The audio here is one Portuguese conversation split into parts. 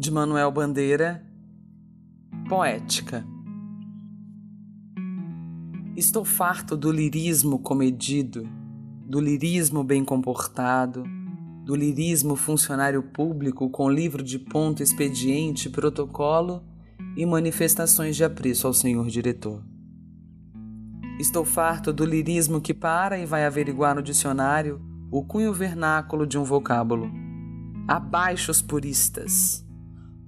de Manuel Bandeira, Poética. Estou farto do lirismo comedido, do lirismo bem comportado, do lirismo funcionário público com livro de ponto, expediente, protocolo e manifestações de apreço ao senhor diretor. Estou farto do lirismo que para e vai averiguar no dicionário o cunho vernáculo de um vocábulo. Abaixo os puristas!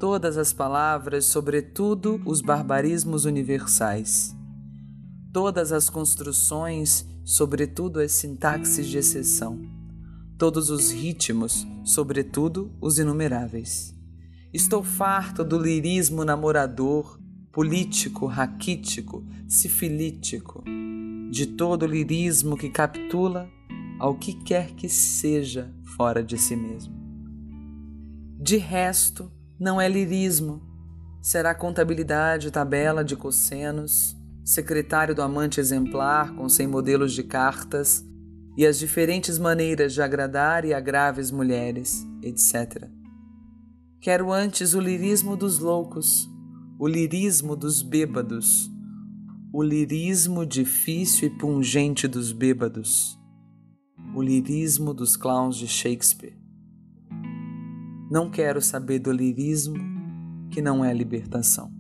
Todas as palavras, sobretudo os barbarismos universais. Todas as construções, sobretudo as sintaxes de exceção. Todos os ritmos, sobretudo os inumeráveis. Estou farto do lirismo namorador, político, raquítico, sifilítico, de todo lirismo que capitula ao que quer que seja fora de si mesmo. De resto, não é lirismo, será contabilidade, tabela de cossenos, secretário do amante exemplar com cem modelos de cartas e as diferentes maneiras de agradar e agraves mulheres, etc. Quero antes o lirismo dos loucos, o lirismo dos bêbados, o lirismo difícil e pungente dos bêbados, o lirismo dos clowns de Shakespeare. Não quero saber do lirismo que não é libertação.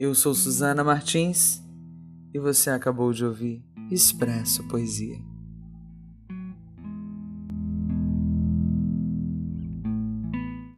Eu sou Susana Martins e você acabou de ouvir Expresso Poesia.